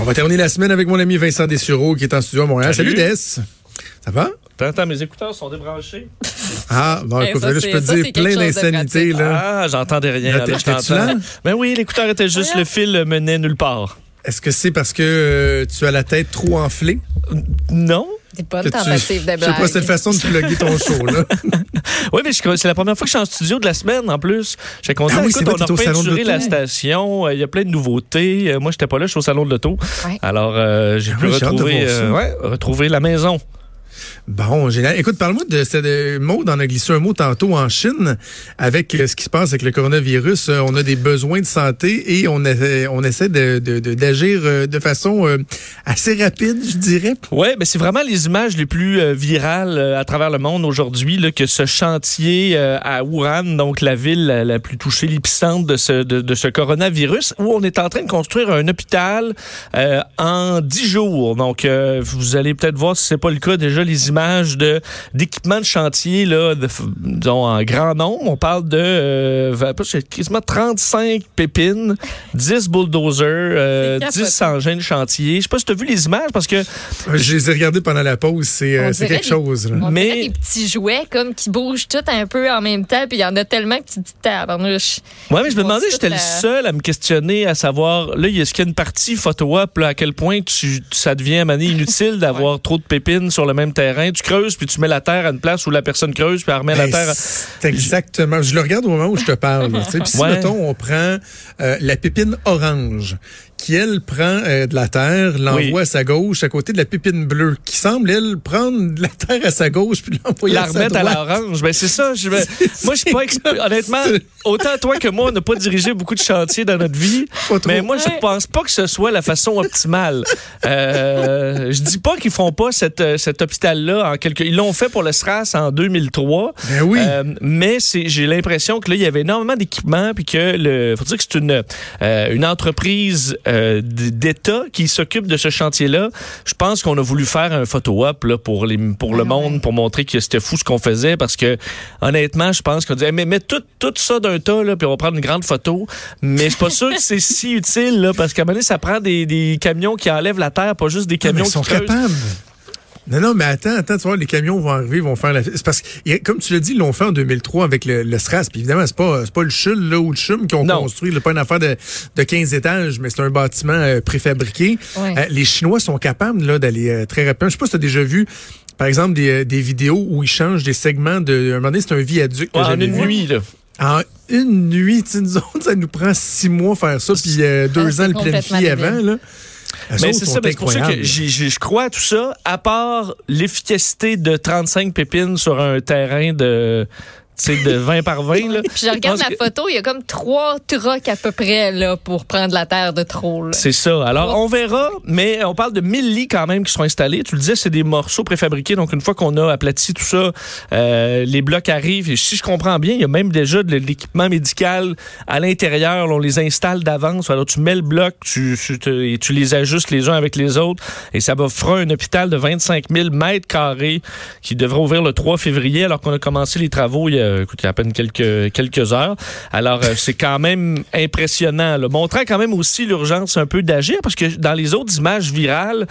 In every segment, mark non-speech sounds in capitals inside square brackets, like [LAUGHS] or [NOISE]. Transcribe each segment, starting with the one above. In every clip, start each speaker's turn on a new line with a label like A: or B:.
A: On va terminer la semaine avec mon ami Vincent Dessureau qui est en studio à Montréal. Salut,
B: Salut.
A: Des. Ça va?
B: Attends, mes écouteurs sont débranchés. [LAUGHS]
A: Ah, bon,
C: Eh,
A: écoute,
C: ça,
A: là, je peux te dire plein d'insanités.
B: Ah, j'entendais rien.
A: Là,
B: là? Ben oui, l'écouteur était juste, le fil menait nulle part.
A: Est-ce que c'est parce que euh, tu as la tête trop enflée?
B: Non.
C: C'est pas
A: Que
C: une
A: tu-
C: tentative de
A: Je sais pas, c'est une façon de plugger ton [LAUGHS] show, là. [LAUGHS]
B: Oui, mais je- c'est la première fois que je suis en studio de la semaine en plus. J'étais content.
A: Ah oui,
B: Écoute,
A: vrai,
B: on a
A: t'es au salon de
B: repeinturé la station. euh, Il y a plein de nouveautés. Euh, moi, j'étais pas là, je suis au salon de l'auto.
C: Ouais.
B: Alors, euh, j'ai
A: Ah
B: pu
A: oui,
B: euh, ouais, retrouver la maison.
A: Bon, génial. Écoute, parle-moi de euh, mot, on a glissé un mot tantôt en Chine avec euh, ce qui se passe avec le coronavirus. Euh, on a des besoins de santé et on, essaie- on essaie d'agir euh, de façon euh, assez rapide, je dirais.
B: Oui, mais c'est vraiment les images les plus euh, virales euh, à travers le monde aujourd'hui que ce chantier euh, à Wuhan, donc la ville la, plus touchée, l'épicentre de ce, ce coronavirus, où on est en train de construire un hôpital euh, en dix jours. Donc, euh, vous allez peut-être voir si c'est pas le cas déjà les images de d'équipements de chantier là, de, disons, en grand nombre. On parle de euh, quasiment 35 pépines, 10 bulldozers, euh,
C: C'est
B: 10 engins de chantier. Je sais pas si tu as vu les images parce que
A: Je les ai regardés pendant la pause, c'est euh, c'est quelque
C: des-
A: chose. là.
C: On
B: Mais-
C: des petits jouets comme qui bougent tout un peu en même temps, puis il y en a tellement que tu te dis tabarnouche.
B: Ouais, mais je me demandais j'étais le seul à me questionner, à savoir, là, est-ce qu'il y a une partie photo-op, là, à quel point tu, ça devient donné inutile [LAUGHS] d'avoir trop de pépines sur le même terrain. Tu creuses, puis tu mets la terre à une place où la personne creuse, puis elle remet la
A: Ben,
B: terre. à-
A: exactement. Je le regarde au moment où je te parle. Puis si,
B: Ouais.
A: mettons, on prend euh, la pépine orange, qui, elle, prend euh, de la terre, l'envoie
B: Oui.
A: à sa gauche, à côté de la pépine bleue, qui semble, elle, prendre de la terre à sa gauche, puis l'envoyer
B: La
A: à sa
B: remettre à
A: droite.
B: l'orange. Ben, c'est ça. Je, [LAUGHS] moi, je suis pas expert. Honnêtement, autant toi que moi, on n'a pas dirigé beaucoup de chantiers dans notre vie. Mais moi, je
C: Ouais.
B: pense pas que ce soit la façon optimale. Euh, je dis pas qu'ils font pas cette, euh, cet hôpital-là en quelque. Ils l'ont fait pour le SRAS en 2003.
A: Ben oui.
B: Euh, mais c'est, j'ai l'impression que là, il y avait énormément d'équipements, puis que le, faut dire que c'est une, euh, une entreprise euh, d'État qui s'occupe de ce chantier-là. Je pense qu'on a voulu faire un photo-op là, pour, les, pour le
C: Ah
B: monde, pour montrer que c'était fou ce qu'on faisait, parce que honnêtement, je pense qu'on disait, mais mets tout, tout ça d'un tas, là, puis on va prendre une grande photo. Mais je suis pas sûr que c'est si utile, là, parce qu'à un moment donné, ça prend des, des camions qui enlèvent la terre, pas juste des
A: Ah, mais
B: camions
A: ils sont
B: qui creusent.
A: capables. Non, non, mais attends, attends, tu vois, les camions vont arriver, vont faire la. C'est parce que, comme tu l'as dit, ils l'ont fait en 2003 avec le, le SRAS. Puis évidemment, c'est pas, c'est pas le CHUL, là, ou le CHUM qui ont
B: Non.
A: construit, là, pas une affaire de, de 15 étages, mais c'est un bâtiment euh, préfabriqué.
C: Ouais.
A: Euh, les Chinois sont capables, là, d'aller euh, très rapidement. Je sais pas si tu as déjà vu, par exemple, des, des vidéos où ils changent des segments de. Un moment donné, c'est un viaduc que
B: Ouais, en une
A: vu.
B: nuit, là.
A: En une nuit, tu sais, nous autres, ça nous prend six mois faire ça, puis euh, deux ans le planifier avant, là.
B: Mais
A: autres
B: c'est ça, mais c'est pour ça que je crois à tout ça, à part l'efficacité de 35 pépines sur un terrain de, de 20 par 20. Là.
C: Puis je regarde la
B: que-
C: photo, il y a comme trois trucks à peu près là, pour prendre la terre de trop. là.
B: C'est ça. Alors, on verra, mais on parle de 1000 lits quand même qui sont installés. Tu le disais, c'est des morceaux préfabriqués. Donc, une fois qu'on a aplati tout ça, euh, les blocs arrivent. Et si je comprends bien, il y a même déjà de l'équipement médical à l'intérieur. On les installe d'avance. Alors, tu mets le bloc, tu, et tu les ajustes les uns avec les autres. Et ça va fera un hôpital de 25 000 mètres carrés qui devrait ouvrir le 3 février, alors qu'on a commencé les travaux il y a, a à peine quelques, heures. Alors, euh, c'est quand même impressionnant, montrant quand même aussi l'urgence un peu d'agir, parce que dans les autres images virales,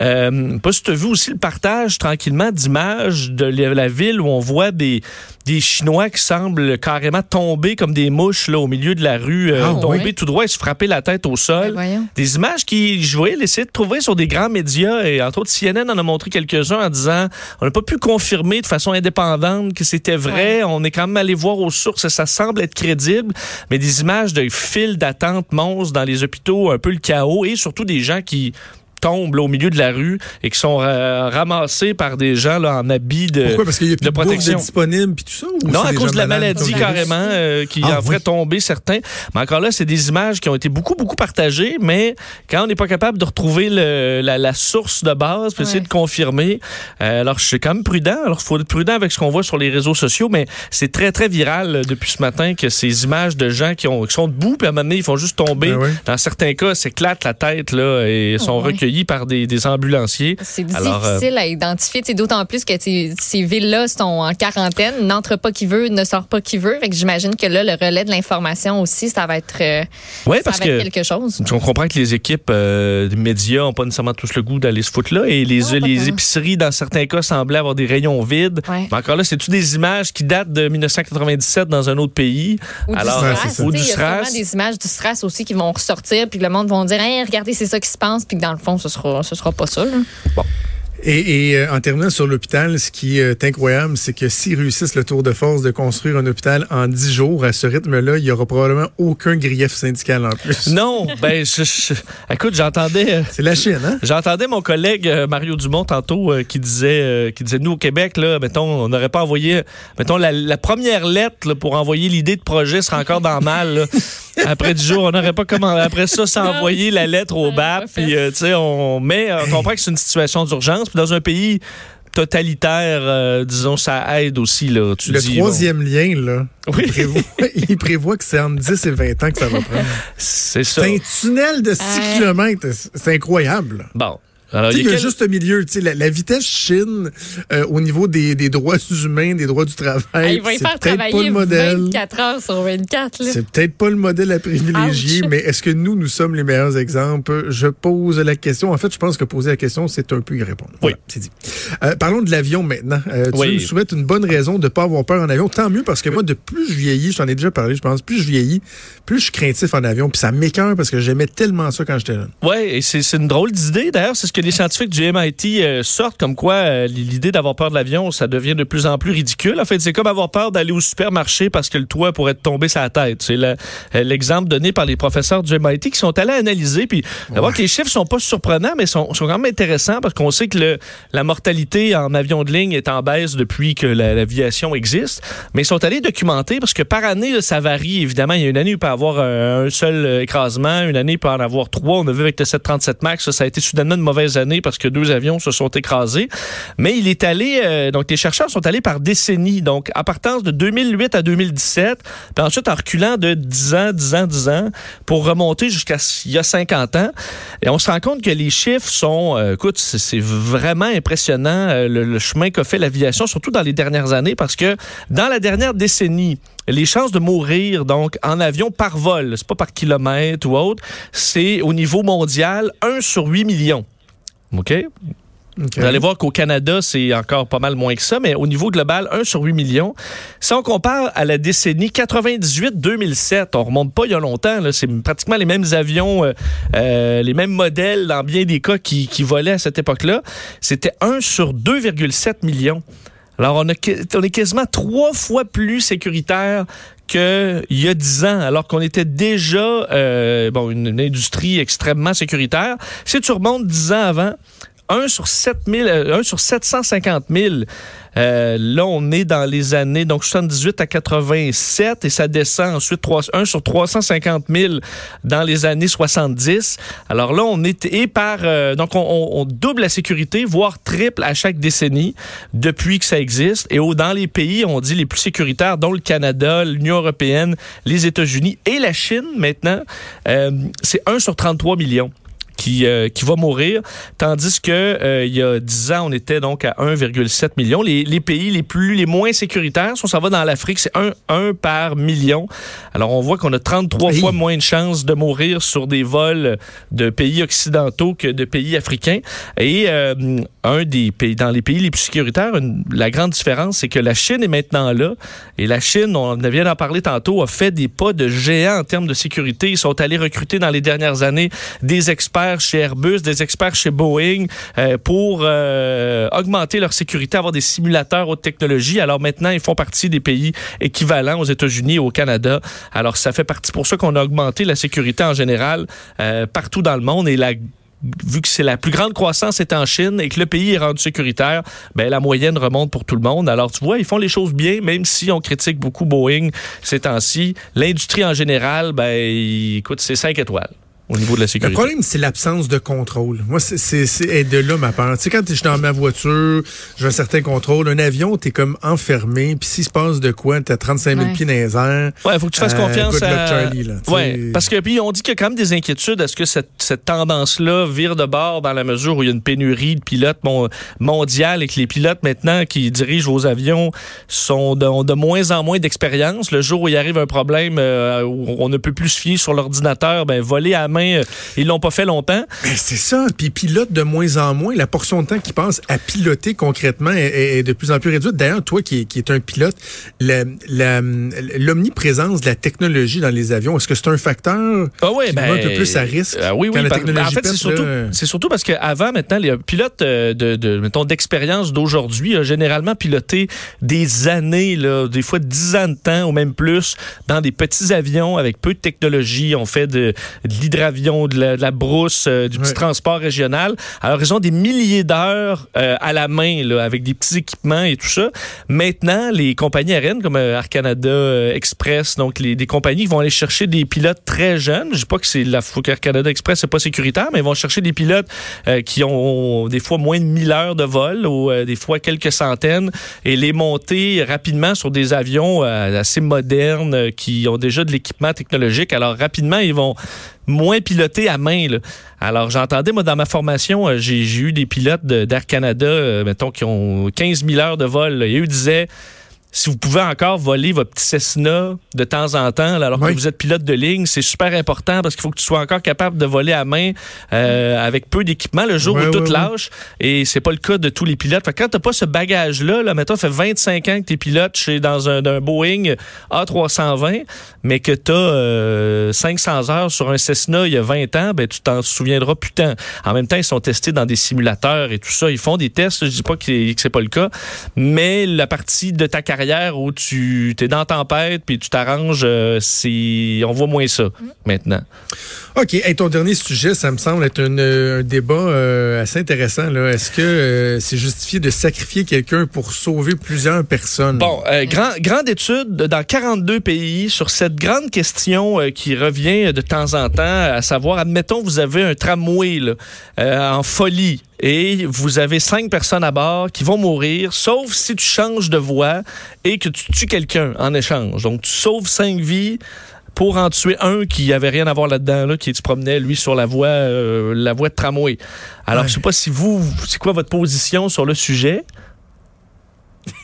B: euh, pas si tu as vu aussi le partage tranquillement d'images de la ville où on voit des, des Chinois qui semblent carrément tomber comme des mouches là, au milieu de la rue, euh,
A: Ah,
B: tomber tout droit et se frapper la tête au
C: Ben,
B: sol.
C: voyons.
B: Des images qui, je voyais, essayer de trouver sur des grands médias, et entre autres CNN en a montré quelques-uns en disant on n'a pas pu confirmer de façon indépendante que c'était vrai. On est quand même allé voir aux sources et ça semble être crédible, mais des images de files d'attente monstres dans les hôpitaux, un peu le chaos, et surtout des gens qui tombent là, au milieu de la rue et qui sont euh, ramassés par des gens là, en habits de...
A: Pourquoi? Parce qu'il y a plus
B: de protection.
A: disponible puis tout ça? ou
B: Non, à cause de la
A: malades
B: maladie carrément euh, qui
A: Ah,
B: en ferait
A: oui.
B: tomber certains. Mais encore là, c'est des images qui ont été beaucoup, beaucoup partagées, mais quand on n'est pas capable de retrouver le- la, la source de base, puis essayer de confirmer, euh, alors je suis quand même prudent. Alors, il faut être prudent avec ce qu'on voit sur les réseaux sociaux, mais c'est très, très viral depuis ce matin que ces images de gens qui, ont, qui sont debout, puis à un moment donné, ils font juste tomber.
A: Ben oui.
B: Dans certains cas, s'éclatent la tête là, et sont
C: ouais.
B: recueillis accueillis par des, des ambulanciers.
C: C'est
B: Alors, euh,
C: difficile à identifier, d'autant plus que ces, villes-là sont en quarantaine, n'entre pas qui veut, ne sort pas qui veut. Fait que j'imagine que là, le relais de l'information aussi, ça va être, euh,
B: Ouais,
C: ça
B: parce
C: va être
B: que
C: quelque chose.
B: on comprend que les équipes euh, des médias n'ont pas nécessairement tous le goût d'aller se foutre là. Et les,
C: Non,
B: épiceries, dans certains cas, semblaient avoir des rayons vides.
C: Ouais.
B: Mais encore là, c'est-tu des images qui datent de 1997 dans un autre pays?
C: Ou
B: Alors,
C: du SRAS.
B: Ou du
C: Il y a des images du SRAS aussi qui vont ressortir, puis que le monde va dire hey, regardez, c'est ça qui se passe, puis que dans le fond, ce sera, ce sera pas ça. là.
A: Et, et, euh, en terminant sur l'hôpital, ce qui est incroyable, c'est que s'ils réussissent le tour de force de construire un hôpital en 10 jours, à ce rythme-là, il y aura probablement aucun grief syndical en plus. [LAUGHS]
B: Non, ben, je- je- écoute, j'entendais. euh,
A: C'est la Chine, hein?
B: J'entendais mon collègue euh, Mario Dumont tantôt euh, qui disait euh, qui disait nous au Québec là mettons on n'aurait pas envoyé mettons la, la première lettre là, pour envoyer l'idée de projet serait encore dans le mal là. [LAUGHS] après du jour on n'aurait pas comment après ça s'envoyer la lettre au BAP puis euh, tu sais on mais euh, on comprend que c'est une situation d'urgence puis dans un pays totalitaire euh, disons ça aide aussi là tu
A: Le
B: dis,
A: troisième lien, là,
B: Oui.
A: il, prévoit, [LAUGHS] il prévoit que c'est entre 10 et 20 ans que ça va prendre.
B: c'est ça
A: C'est un tunnel de 6
C: Euh.
A: km. C'est incroyable.
B: bon alors
A: Tu sais,
B: il
A: y a
B: quel-
A: juste un milieu. Tu sais, la, la vitesse Chine euh, au niveau des, des droits [LAUGHS] humains, des droits du travail,
C: il va y
A: c'est
C: faire
A: peut-être pas
C: travailler
A: le modèle.
C: 24 heures sur 24. là.
A: C'est peut-être pas le modèle à privilégier,
C: Ouch.
A: mais est-ce que nous, nous sommes les meilleurs exemples? Je pose la question. En fait, je pense que poser la question, c'est un peu y répondre. Voilà, c'est dit. Euh, parlons de l'avion maintenant. Euh, tu
B: Oui.
A: nous souhaites une bonne raison de ne pas avoir peur en avion. Tant mieux parce que moi, de plus je vieillis, je t'en ai déjà parlé, je pense, plus je vieillis, plus je suis craintif en avion. Puis ça m'écœure parce que j'aimais tellement ça quand j'étais jeune.
B: Ouais, et c'est c'est une drôle d'idée. D'ailleurs, c'est ce que les scientifiques du MIT euh, sortent, comme quoi euh, l'idée d'avoir peur de l'avion, ça devient de plus en plus ridicule. En fait, c'est comme avoir peur d'aller au supermarché parce que le toit pourrait te tomber sur la tête. C'est euh, l'exemple donné par les professeurs du MIT qui sont allés analyser. Puis, d'abord que les chiffres sont pas surprenants, mais sont, sont quand même intéressants parce qu'on sait que le, la mortalité en avion de ligne est en baisse depuis que la- l'aviation existe. Mais ils sont allés documenter parce que par année, là, ça varie. Évidemment, il y a une année où il peut y avoir un seul écrasement, une année il peut en avoir trois. On a vu avec le 737 MAX, ça, ça a été soudainement une mauvaise année parce que deux avions se sont écrasés. Mais il est allé, euh, donc les chercheurs sont allés par décennies, donc à partir de 2008 à 2017, puis ensuite en reculant de 10 ans, 10 ans, 10 ans, pour remonter jusqu'à il y a 50 ans. Et on se rend compte que les chiffres sont, euh, écoute, c'est vraiment impressionnant euh, le, le chemin qu'a fait l'aviation, surtout dans les dernières années, parce que dans la dernière décennie, les chances de mourir donc en avion par vol, c'est pas par kilomètre ou autre, c'est au niveau mondial 1 sur 8 millions.
A: OK?
B: Vous allez voir qu'au Canada, c'est encore pas mal moins que ça, mais au niveau global, 1 sur 8 millions. Si on compare à la décennie 98-2007, on remonte pas il y a longtemps, c'est pratiquement les mêmes avions, euh, euh, les mêmes modèles dans bien des cas qui, qui volaient à cette époque-là. C'était 1 sur 2,7 millions. Alors, on, a, on est quasiment trois fois plus sécuritaire qu'il y a dix ans, alors qu'on était déjà euh, bon, une, industrie extrêmement sécuritaire. Si tu remontes dix ans avant, 1 sur 7 000, euh, 1 sur 750 000. Euh, là, on est dans les années donc 78 à 87 et ça descend ensuite 3, 1 sur 350 000 dans les années 70. Alors là, on est et par euh, donc on, double la sécurité, voire triple à chaque décennie depuis que ça existe. Et au, dans les pays, on dit les plus sécuritaires, dont le Canada, l'Union européenne, les États-Unis et la Chine maintenant, euh, c'est 1 sur 33 millions qui, euh, qui va mourir, tandis que euh, il y a 10 ans, on était donc à 1,7 million. Les, les pays les plus les moins sécuritaires, si on s'en va dans l'Afrique, c'est 1, 1 par million. Alors on voit qu'on a 33
A: Oui.
B: fois moins de chances de mourir sur des vols de pays occidentaux que de pays africains. Et euh, un des pays dans les pays les plus sécuritaires, une- la grande différence, c'est que la Chine est maintenant là. Et la Chine, on vient d'en parler tantôt, a fait des pas de géant en termes de sécurité. Ils sont allés recruter dans les dernières années des experts chez Airbus, des experts chez Boeing euh, pour euh, augmenter leur sécurité, avoir des simulateurs haute technologie. Alors maintenant, ils font partie des pays équivalents aux États-Unis et au Canada. Alors ça fait partie pour ça qu'on a augmenté la sécurité en général euh, partout dans le monde et vu que c'est la plus grande croissance est en Chine et que le pays est rendu sécuritaire, ben la moyenne remonte pour tout le monde. Alors tu vois, ils font les choses bien, même si on critique beaucoup Boeing ces temps-ci. L'industrie en général, ben écoute, c'est 5 étoiles. Au niveau de la
A: Le
B: sécurité.
A: problème, c'est l'absence de contrôle. Moi, c'est- c'est c'est- est de là ma peur. Tu sais, quand je suis dans ma voiture, j'ai un certain contrôle. Un avion, t'es comme enfermé. Puis s'il se passe de quoi, t'as 35 000
C: Ouais.
A: pieds dans les airs.
B: Ouais, faut que tu fasses
A: Euh,
B: confiance à
A: Charlie, là,
B: Ouais, parce que puis on dit qu'il y a quand même des inquiétudes. Est-ce que cette, cette tendance-là vire de bord dans la mesure où il y a une pénurie de pilotes mon- mondiale et que les pilotes maintenant qui dirigent vos avions sont de, ont de moins en moins d'expérience. Le jour où il arrive un problème euh, où on ne peut plus se fier sur l'ordinateur, ben voler à main, euh, ils l'ont pas fait longtemps.
A: C'est ça. Puis pilote de moins en moins. La portion de temps qu'il passe à piloter concrètement est, de plus en plus réduite. D'ailleurs, toi qui, es- qui est un pilote, l'omniprésence de la technologie dans les avions, est-ce que c'est un facteur
B: Ah ouais,
A: qui
B: ben,
A: un peu plus à risque
B: euh, oui,
A: quand
B: oui.
A: la technologie
B: en fait, c'est surtout, surtout parce qu'avant, maintenant, les pilotes euh, de, de mettons, d'expérience d'aujourd'hui ont généralement piloté des années, là, des fois dix ans de temps ou même plus, dans des petits avions avec peu de technologie. On fait de, de l'hydravion, de la, de la brousse, euh, du petit transport régional. Alors, ils ont des milliers d'heures euh, à la main, là, avec des petits équipements et tout ça. Maintenant, les compagnies aériennes comme euh, Air Canada Express, donc les, des compagnies qui vont aller chercher des pilotes très jeunes. Je dis pas que c'est la qu'Air Canada Express c'est pas sécuritaire, mais ils vont chercher des pilotes qui ont des fois moins de 1000 heures de vol ou des fois quelques centaines et les monter rapidement sur des avions assez modernes qui ont déjà de l'équipement technologique. Alors rapidement, ils vont moins piloter à main. là. Alors, j'entendais, moi, dans ma formation, euh, j'ai eu des pilotes d'Air Canada, euh, mettons, qui ont 15 000 heures de vol. là. Et eux disaient, si vous pouvez encore voler votre petit Cessna de temps en temps, là, alors
A: Oui.
B: que vous êtes pilote de ligne, c'est super important parce qu'il faut que tu sois encore capable de voler à main euh, avec peu d'équipement le jour où tout
A: ouais.
B: lâche. Et c'est pas le cas de tous les pilotes. Fait que quand t'as pas ce bagage-là, là, mettons, ça fait 25 ans que t'es pilote chez, dans un, Boeing A320, mais que t'as euh, 500 heures sur un Cessna il y a 20 ans, ben tu t'en souviendras plus tant. En même temps, ils sont testés dans des simulateurs et tout ça. Ils font des tests. Je dis pas que c'est pas le cas, mais la partie de ta carrière où tu es dans tempête puis tu t'arranges, euh, c'est on voit moins ça maintenant.
A: OK. Hey, ton dernier sujet, ça me semble être une- un débat euh, assez intéressant. là. Est-ce que euh, c'est justifié de sacrifier quelqu'un pour sauver plusieurs personnes?
B: Bon, euh, grand, grande étude dans 42 pays sur cette grande question euh, qui revient de temps en temps, à savoir, admettons, vous avez un tramway là, euh, en folie et vous avez cinq personnes à bord qui vont mourir, sauf si tu changes de voie et que tu tues quelqu'un en échange. Donc, tu sauves cinq vies pour en tuer un qui avait rien à voir là-dedans, là, qui se promenait, lui, sur la voie, euh, la voie de tramway. Alors,
A: Ouais.
B: je sais pas si vous, c'est quoi votre position sur le sujet? [LAUGHS]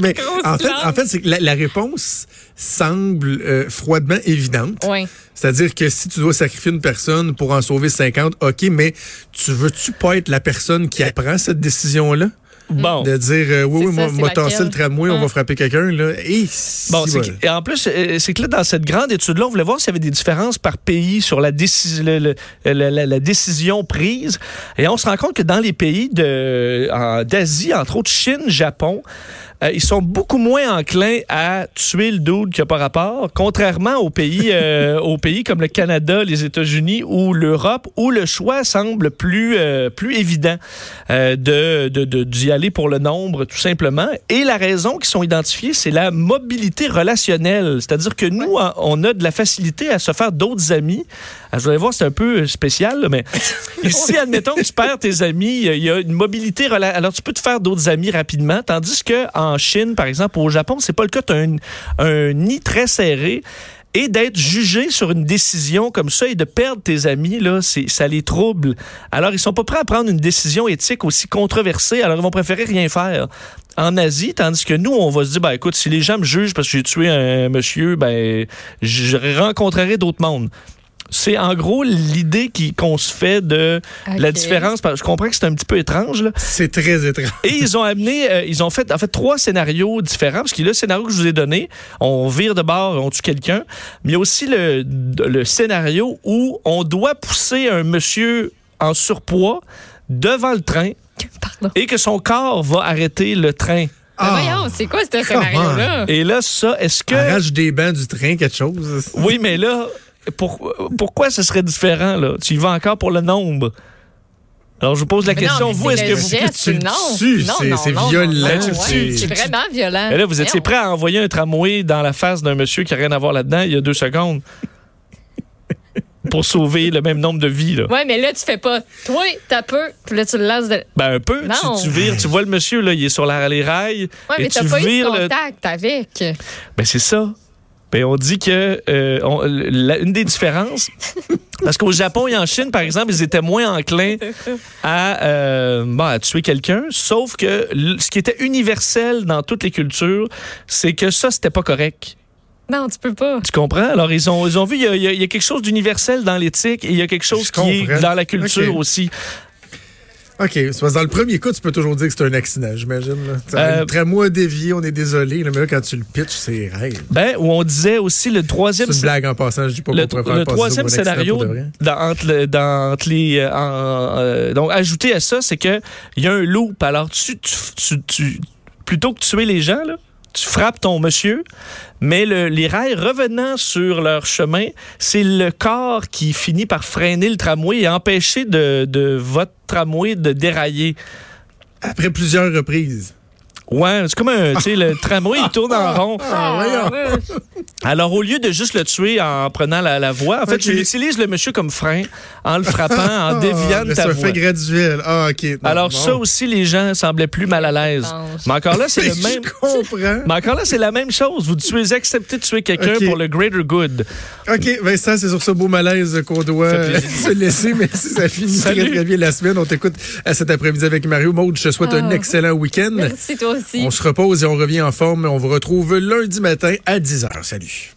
A: Mais en fait,
C: langue.
A: en fait c'est que la, la réponse semble euh, froidement évidente.
C: Oui.
A: C'est-à-dire que si tu dois sacrifier une personne pour en sauver 50, OK, mais tu veux-tu pas être la personne qui apprend cette décision-là?
B: Bon.
A: De dire, euh, oui, oui, moi, moi tasser le tramway, on va frapper quelqu'un, là. Et
B: Bon,
A: si,
B: et en plus, euh, c'est que là, dans cette grande étude-là, on voulait voir s'il y avait des différences par pays sur la, décis- le- le- la- la- la décision prise. Et on se rend compte que dans les pays de- d'Asie, entre autres Chine, Japon, euh, ils sont beaucoup moins enclins à tuer le dude qui n'a pas rapport, contrairement aux pays, euh, [LAUGHS] aux pays comme le Canada, les États-Unis ou l'Europe, où le choix semble plus, euh, plus évident euh, de, d'y aller pour le nombre, tout simplement. Et la raison qui sont identifiées, c'est la mobilité relationnelle. C'est-à-dire que nous, on- on a de la facilité à se faire d'autres amis. Ah, Vous allez voir, c'est un peu spécial, là, mais [LAUGHS] ici, admettons que tu perds tes amis, il y a une mobilité Alors, tu peux te faire d'autres amis rapidement, tandis que en Chine, par exemple, au Japon, c'est pas le cas. Tu as un, nid très serré. Et d'être jugé sur une décision comme ça et de perdre tes amis, là, ça les trouble. Alors, ils sont pas prêts à prendre une décision éthique aussi controversée, alors ils vont préférer rien faire. En Asie, tandis que nous, on va se dire, ben écoute, si les gens me jugent parce que j'ai tué un monsieur, ben je rencontrerai d'autres mondes. C'est en gros l'idée qui- qu'on se fait de la différence. parce que Je comprends que c'est un petit peu étrange, là.
A: C'est très étrange.
B: Et ils ont amené, euh, ils ont fait en fait trois scénarios différents, parce a le scénario que je vous ai donné, on vire de bord, on tue quelqu'un, mais il y a aussi le, le scénario où on doit pousser un monsieur en surpoids devant le train
C: Pardon.
B: et que son corps va arrêter le train.
A: Ah.
C: Voyons, c'est quoi ce scénario-là?
B: Et là, ça, est-ce que...
A: Arrache des bancs du train, quelque chose.
B: Oui, mais là, pour- pourquoi ce serait différent, là? Tu y vas encore pour le nombre. Alors, je vous pose la
C: Mais
B: question, vous, est-ce que vous...
C: geste,
A: tu
C: non.
A: c'est-
C: non,
A: c'est
C: non,
A: violent,
C: ouais,
B: tues.
C: C'est vraiment violent.
B: Mais là, vous étiez prêt à envoyer un tramway dans la face d'un monsieur qui n'a rien à voir là-dedans il y a deux secondes. [LAUGHS] pour sauver le même nombre de vies. Là.
C: Ouais, mais là, tu fais pas. Toi, t'as peu. Puis là, tu le lances de.
B: Ben un peu.
C: Non.
B: Tu, tu vires, tu vois le monsieur là, il est sur la, les rails.
C: Ouais,
B: et
C: mais t'as
B: tu
C: pas eu de
B: le-
C: contact avec.
B: Ben c'est ça. Ben on dit que euh, on- la- une des différences, [LAUGHS] parce qu'au Japon et en Chine, par exemple, ils étaient moins enclins à, euh, bon, à tuer quelqu'un, sauf que ce qui était universel dans toutes les cultures, c'est que ça, c'était pas correct.
C: Non, tu peux pas.
B: Tu comprends? Alors, ils ont, ils ont vu, il y a, il y quelque chose d'universel dans l'éthique et il y a quelque chose
A: Je
B: qui est dans la culture aussi.
A: OK. c'est parce dans le premier coup, tu peux toujours dire que c'est un accident, j'imagine.
B: Euh,
A: tramway dévié, on est désolé. là, mais là, quand tu le pitches, c'est rêve.
B: Ben, où on disait aussi le
A: C'est
B: troisième...
A: une blague en passant. Je dis pas
B: le,
A: faire
B: le troisième scénario dans, entre, le- dans, entre les euh, en, euh, donc ajouté à ça c'est que il y a un loop alors tu, tu, tu, tu- plutôt que tuer les gens là tu frappes ton monsieur, mais le- les rails revenant sur leur chemin, c'est le corps qui finit par freiner le tramway et empêcher de, de votre tramway de dérailler.
A: Après plusieurs reprises.
B: Ouais, c'est comme un, tu sais, le [LAUGHS] tramway, il tourne en rond.
A: Ah, voyons.
B: Alors, au lieu de juste le tuer en prenant la, la voie, en fait, tu utilises le monsieur comme frein en le frappant, en [LAUGHS] déviant
A: Ah,
B: de
A: mais
B: ta
A: C'est un
B: voie.
A: fait graduel. Ah, OK. Non,
B: Alors,
A: bon.
B: ça aussi, les gens semblaient plus mal à l'aise. Mais encore là, c'est le [LAUGHS] même.
A: Je comprends.
B: Mais encore là, c'est la même chose. Vous tuez, acceptez de tuer quelqu'un
A: Ok.
B: pour le greater good.
A: OK, Vincent, c'est sur ce beau malaise qu'on doit euh, se laisser. Merci, ça finit très,
B: Salut.
A: très bien la semaine. On t'écoute à cet après-midi avec Mario. Maude, je te souhaite un
C: Ah.
A: excellent week-end.
C: Merci, toi
A: On se repose et on revient en forme. On vous retrouve lundi matin à 10h. Salut.